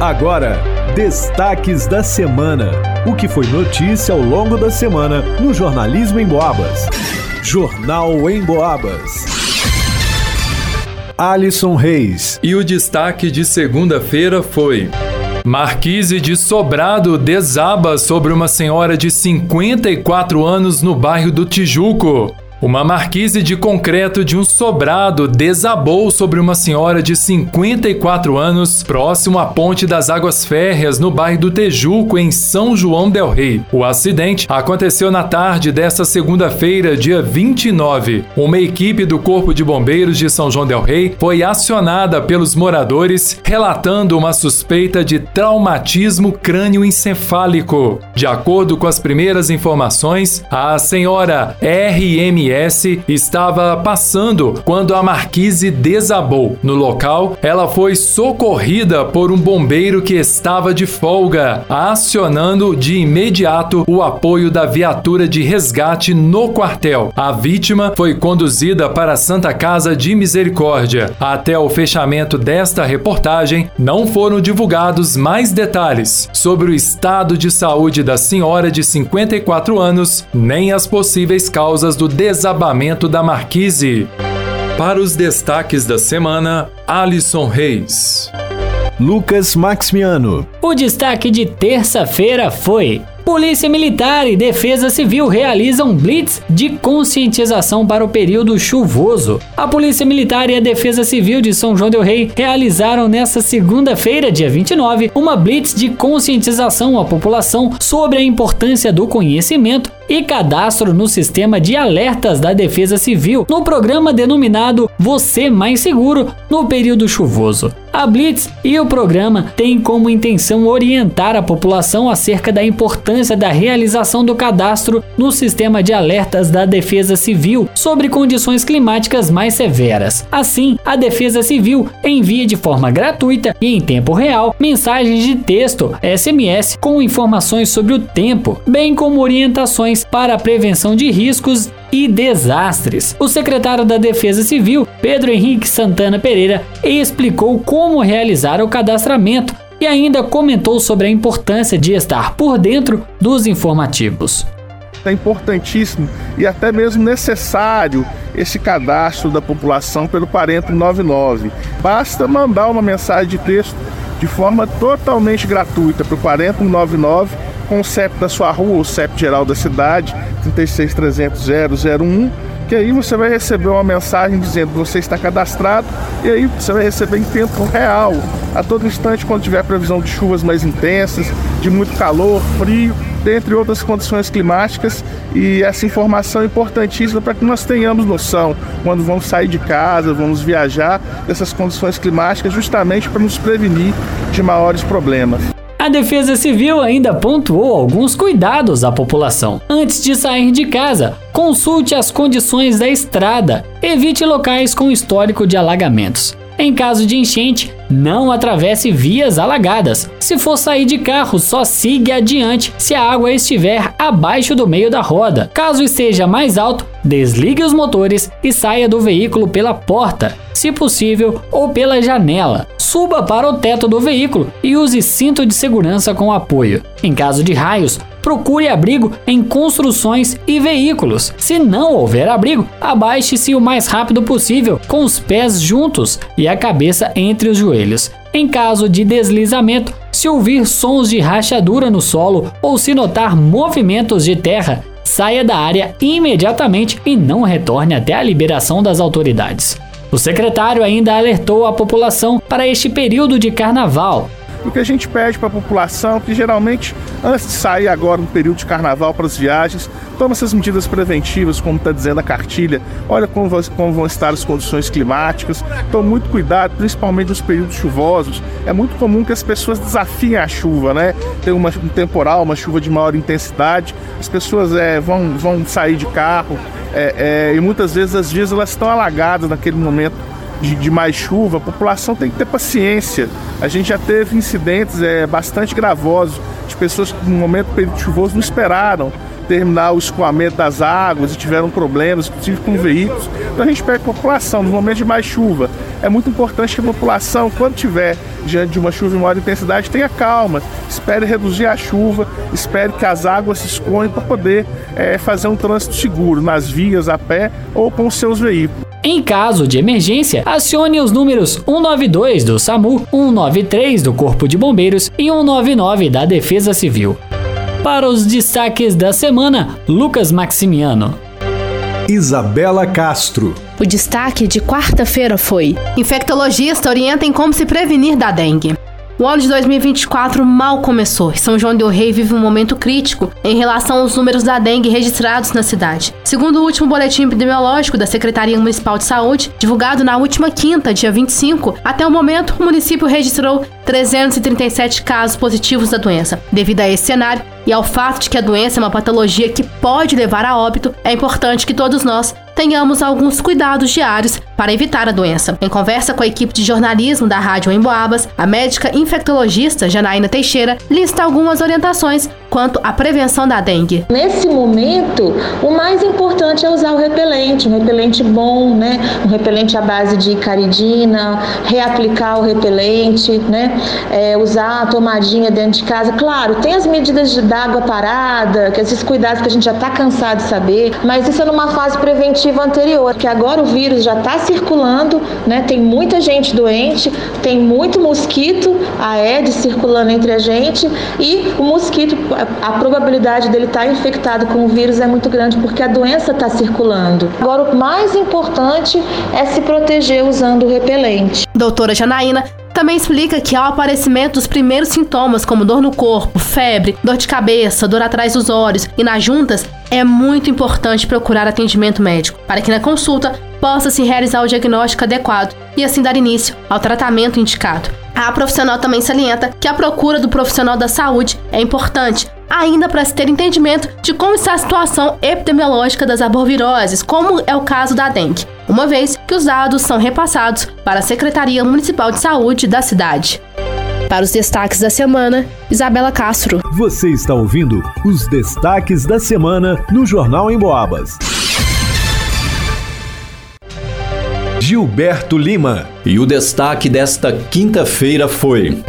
Agora, destaques da semana. O que foi notícia ao longo da semana no Jornalismo em Boabas. Jornal em Boabas. Alisson Reis. E o destaque de segunda-feira foi. Marquise de Sobrado desaba sobre uma senhora de 54 anos no bairro do Tijuco. Uma marquise de concreto de um sobrado desabou sobre uma senhora de 54 anos próximo à Ponte das Águas Férreas, no bairro do Tejuco, em São João del Rei. O acidente aconteceu na tarde desta segunda-feira, dia 29. Uma equipe do Corpo de Bombeiros de São João del Rei foi acionada pelos moradores, relatando uma suspeita de traumatismo crânioencefálico. De acordo com as primeiras informações, a senhora Estava passando quando a marquise desabou. No local, ela foi socorrida por um bombeiro que estava de folga, acionando de imediato o apoio da viatura de resgate no quartel. A vítima foi conduzida para a Santa Casa de Misericórdia. Até o fechamento desta reportagem, não foram divulgados mais detalhes sobre o estado de saúde da senhora de 54 anos, nem as possíveis causas do desabamento desabamento da marquise. Para os destaques da semana, Alisson Reis. Lucas Maximiano. O destaque de terça-feira foi Polícia Militar e Defesa Civil realizam blitz de conscientização para o período chuvoso. A Polícia Militar e a Defesa Civil de São João del Rei realizaram nesta segunda-feira, dia 29, uma blitz de conscientização à população sobre a importância do conhecimento e cadastro no sistema de alertas da Defesa Civil no programa denominado Você Mais Seguro no período chuvoso. A Blitz e o programa têm como intenção orientar a população acerca da importância da realização do cadastro no sistema de alertas da Defesa Civil sobre condições climáticas mais severas. Assim, a Defesa Civil envia de forma gratuita e em tempo real mensagens de texto SMS com informações sobre o tempo, bem como orientações para a prevenção de riscos e desastres. O secretário da Defesa Civil, Pedro Henrique Santana Pereira, explicou como realizar o cadastramento e ainda comentou sobre a importância de estar por dentro dos informativos. É importantíssimo e até mesmo necessário esse cadastro da população pelo Parento 99. Basta mandar uma mensagem de texto de forma totalmente gratuita para o 4099 com o CEP da sua rua, o CEP geral da cidade, 36300-001, que aí você vai receber uma mensagem dizendo que você está cadastrado e aí você vai receber em tempo real, a todo instante quando tiver previsão de chuvas mais intensas, de muito calor, frio, dentre outras condições climáticas e essa informação é importantíssima para que nós tenhamos noção quando vamos sair de casa, vamos viajar dessas condições climáticas justamente para nos prevenir de maiores problemas. A Defesa Civil ainda pontuou alguns cuidados à população. Antes de sair de casa, consulte as condições da estrada, evite locais com histórico de alagamentos. Em caso de enchente, não atravesse vias alagadas. Se for sair de carro, só siga adiante se a água estiver abaixo do meio da roda. Caso esteja mais alto, desligue os motores e saia do veículo pela porta, se possível, ou pela janela. Suba para o teto do veículo e use cinto de segurança com apoio. Em caso de raios, procure abrigo em construções e veículos. Se não houver abrigo, abaixe-se o mais rápido possível, com os pés juntos e a cabeça entre os joelhos. Em caso de deslizamento, se ouvir sons de rachadura no solo ou se notar movimentos de terra, saia da área imediatamente e não retorne até a liberação das autoridades. O secretário ainda alertou a população para este período de carnaval, o que a gente pede para a população, que geralmente, antes de sair agora no período de carnaval para as viagens, toma essas medidas preventivas, como está dizendo a cartilha, olha como, como vão estar as condições climáticas, tome muito cuidado, principalmente nos períodos chuvosos. É muito comum que as pessoas desafiem a chuva, né? Tem uma, um temporal, uma chuva de maior intensidade, as pessoas é, vão, vão sair de carro é, é, e muitas vezes as vias elas estão alagadas naquele momento de, de, mais chuva, a população tem que ter paciência. A gente já teve incidentes é, bastante gravosos de pessoas que no momento do período chuvoso não esperaram terminar o escoamento das águas e tiveram problemas, inclusive com veículos. Então a gente pede a população, no momento de mais chuva, é muito importante que a população, quando tiver diante de uma chuva em maior intensidade, tenha calma, espere reduzir a chuva, espere que as águas se escoem para poder é, fazer um trânsito seguro nas vias, a pé ou com os seus veículos. Em caso de emergência, acione os números 192 do SAMU, 193 do Corpo de Bombeiros e 199 da Defesa Civil. Para os destaques da semana, Lucas Maximiano. Isabela Castro. O destaque de quarta-feira foi: Infectologista orienta em como se prevenir da dengue. O ano de 2024 mal começou e São João del Rei vive um momento crítico em relação aos números da dengue registrados na cidade. Segundo o último boletim epidemiológico da Secretaria Municipal de Saúde, divulgado na última quinta, dia 25, até o momento o município registrou 337 casos positivos da doença. Devido a esse cenário e ao fato de que a doença é uma patologia que pode levar a óbito, é importante que todos nós tenhamos alguns cuidados diários para evitar a doença. Em conversa com a equipe de jornalismo da Rádio Emboabas, a médica infectologista Janaína Teixeira lista algumas orientações quanto à prevenção da dengue. Nesse momento, o mais importante é usar o repelente, um repelente bom, né? Um repelente à base de caridina, reaplicar o repelente, né? É, usar a tomadinha dentro de casa. Claro, tem as medidas de água parada, que esses cuidados que a gente já está cansado de saber, mas isso é numa fase preventiva anterior, que agora o vírus já está circulando, né? Tem muita gente doente, tem muito mosquito Aedes circulando entre a gente e o mosquito a probabilidade dele estar tá infectado com o vírus é muito grande porque a doença está circulando. Agora, o mais importante é se proteger usando o repelente. Doutora Janaína também explica que ao aparecimento dos primeiros sintomas, como dor no corpo, febre, dor de cabeça, dor atrás dos olhos e nas juntas, é muito importante procurar atendimento médico, para que na consulta possa se realizar o diagnóstico adequado e assim dar início ao tratamento indicado. A profissional também salienta que a procura do profissional da saúde é importante, ainda para se ter entendimento de como está a situação epidemiológica das arboviroses, como é o caso da dengue, uma vez que os dados são repassados para a Secretaria Municipal de Saúde da cidade. Para os destaques da semana, Isabela Castro. Você está ouvindo os destaques da semana no Jornal em Boabas. Gilberto Lima. E o destaque desta quinta-feira foi: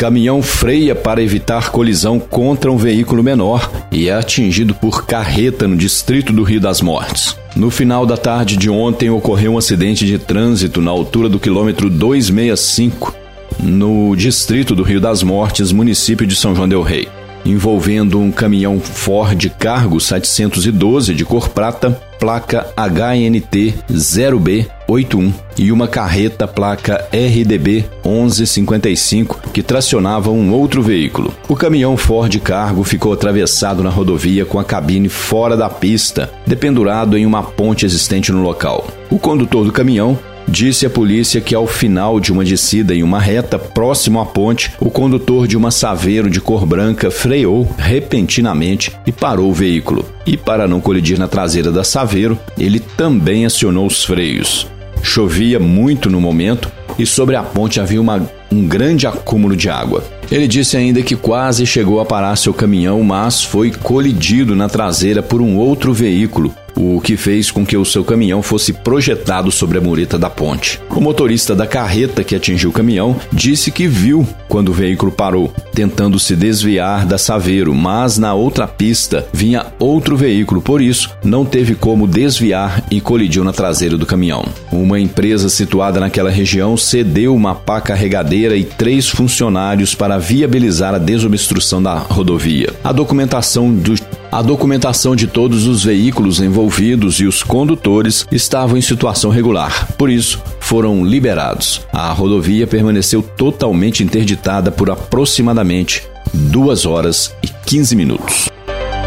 Caminhão freia para evitar colisão contra um veículo menor e é atingido por carreta no distrito do Rio das Mortes. No final da tarde de ontem ocorreu um acidente de trânsito na altura do quilômetro 265, no distrito do Rio das Mortes, município de São João del Rei, envolvendo um caminhão Ford Cargo 712 de cor prata, placa HNT 0B81 e uma carreta placa RDB 1155 que tracionava um outro veículo. O caminhão Ford Cargo ficou atravessado na rodovia com a cabine fora da pista, dependurado em uma ponte existente no local. O condutor do caminhão disse à polícia que ao final de uma descida em uma reta próximo à ponte, o condutor de uma Saveiro de cor branca freou repentinamente e parou o veículo. E para não colidir na traseira da Saveiro, ele também acionou os freios. Chovia muito no momento e sobre a ponte havia uma, um grande acúmulo de água. Ele disse ainda que quase chegou a parar seu caminhão, mas foi colidido na traseira por um outro veículo o que fez com que o seu caminhão fosse projetado sobre a mureta da ponte. O motorista da carreta que atingiu o caminhão disse que viu quando o veículo parou, tentando se desviar da Saveiro, mas na outra pista vinha outro veículo, por isso não teve como desviar e colidiu na traseira do caminhão. Uma empresa situada naquela região cedeu uma pá carregadeira e três funcionários para viabilizar a desobstrução da rodovia. A documentação do a documentação de todos os veículos envolvidos e os condutores estavam em situação regular, por isso foram liberados. A rodovia permaneceu totalmente interditada por aproximadamente 2 horas e 15 minutos.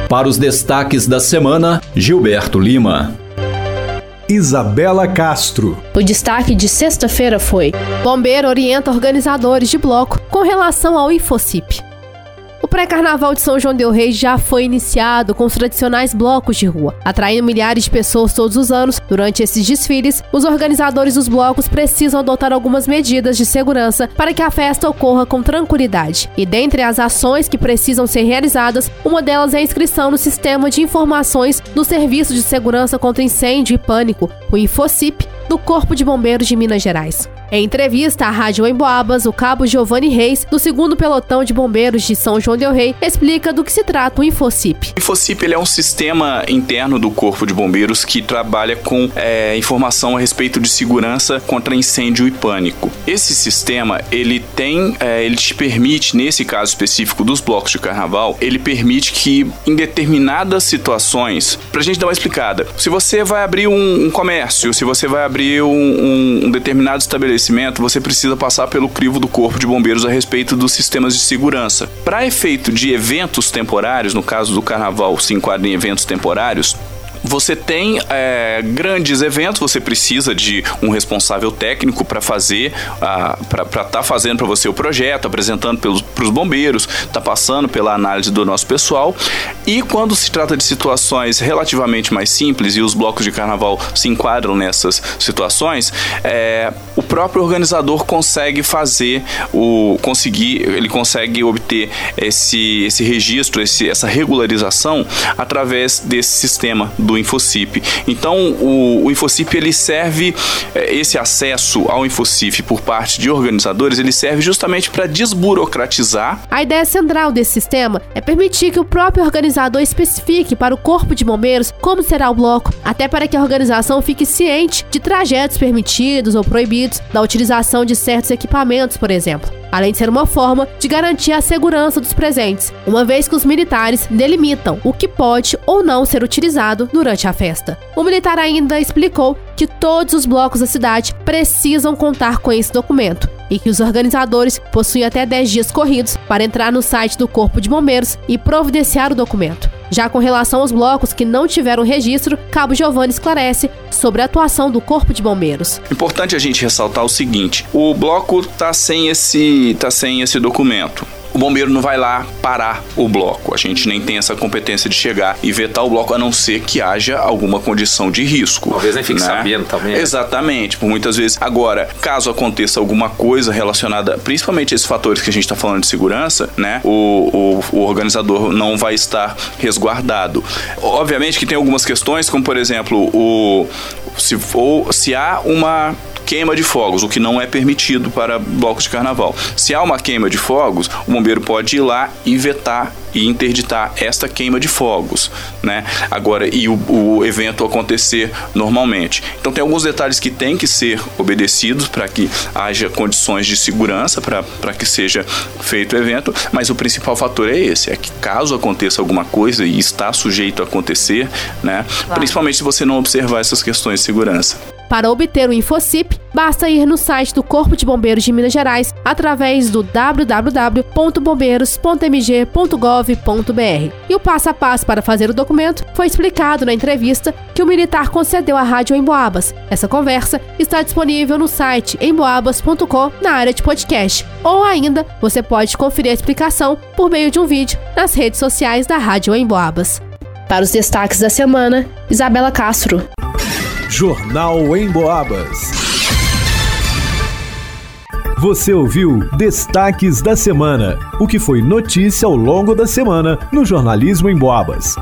Para os destaques da semana, Gilberto Lima. Isabela Castro. O destaque de sexta-feira foi: Bombeiro orienta organizadores de bloco com relação ao Infocip pré-carnaval de São João del Rei já foi iniciado com os tradicionais blocos de rua, atraindo milhares de pessoas todos os anos. Durante esses desfiles, os organizadores dos blocos precisam adotar algumas medidas de segurança para que a festa ocorra com tranquilidade. E dentre as ações que precisam ser realizadas, uma delas é a inscrição no Sistema de Informações do Serviço de Segurança contra Incêndio e Pânico, o InfoCip, do Corpo de Bombeiros de Minas Gerais. Em entrevista à Rádio Emboabas, o cabo Giovanni Reis, do 2 Pelotão de Bombeiros de São João del Rei, explica do que se trata o InfoCip. O InfoCip é um sistema interno do Corpo de Bombeiros que trabalha com é, informação a respeito de segurança contra incêndio e pânico. Esse sistema ele tem, é, ele te permite, nesse caso específico dos blocos de carnaval, ele permite que em determinadas situações, pra gente dar uma explicada, se você vai abrir um, um comércio, se você vai abrir um, um, um determinado estabelecimento você precisa passar pelo crivo do Corpo de Bombeiros a respeito dos sistemas de segurança. Para efeito de eventos temporários, no caso do carnaval se enquadra em eventos temporários, você tem é, grandes eventos, você precisa de um responsável técnico para fazer, para estar tá fazendo para você o projeto, apresentando para os bombeiros, tá passando pela análise do nosso pessoal. E quando se trata de situações relativamente mais simples e os blocos de carnaval se enquadram nessas situações, é, o próprio organizador consegue fazer o conseguir, ele consegue obter esse, esse registro, esse, essa regularização através desse sistema do do InfoCip. Então, o, o InfoCip ele serve é, esse acesso ao InfoCip por parte de organizadores, ele serve justamente para desburocratizar. A ideia central desse sistema é permitir que o próprio organizador especifique para o corpo de bombeiros como será o bloco, até para que a organização fique ciente de trajetos permitidos ou proibidos, da utilização de certos equipamentos, por exemplo além de ser uma forma de garantir a segurança dos presentes, uma vez que os militares delimitam o que pode ou não ser utilizado durante a festa. O militar ainda explicou que todos os blocos da cidade precisam contar com esse documento e que os organizadores possuem até 10 dias corridos para entrar no site do Corpo de Bombeiros e providenciar o documento. Já com relação aos blocos que não tiveram registro, Cabo Giovanni esclarece sobre a atuação do Corpo de Bombeiros. Importante a gente ressaltar o seguinte: o bloco está sem esse tá sem esse documento o bombeiro não vai lá parar o bloco. A gente nem tem essa competência de chegar e vetar o bloco, a não ser que haja alguma condição de risco. Talvez nem fique né? sabendo também. Né? Exatamente, por muitas vezes. Agora, caso aconteça alguma coisa relacionada, principalmente esses fatores que a gente está falando de segurança, né? O, o, o organizador não vai estar resguardado. Obviamente que tem algumas questões, como por exemplo, o se, ou, se há uma queima de fogos, o que não é permitido para blocos de carnaval. Se há uma queima de fogos, o bombeiro pode ir lá e vetar e interditar esta queima de fogos, né? Agora, e o, o evento acontecer normalmente. Então, tem alguns detalhes que têm que ser obedecidos para que haja condições de segurança para que seja feito o evento, mas o principal fator é esse: é que caso aconteça alguma coisa e está sujeito a acontecer, né? Claro. Principalmente se você não observar essas questões de segurança. Para obter o InfoCip, basta ir no site do Corpo de Bombeiros de Minas Gerais através do www.bombeiros.mg.gov.br. E o passo a passo para fazer o documento foi explicado na entrevista que o militar concedeu à Rádio Emboabas. Essa conversa está disponível no site emboabas.com na área de podcast. Ou ainda, você pode conferir a explicação por meio de um vídeo nas redes sociais da Rádio Emboabas. Para os destaques da semana, Isabela Castro. Jornal em Boabas. Você ouviu Destaques da Semana, o que foi notícia ao longo da semana no Jornalismo em Boabas.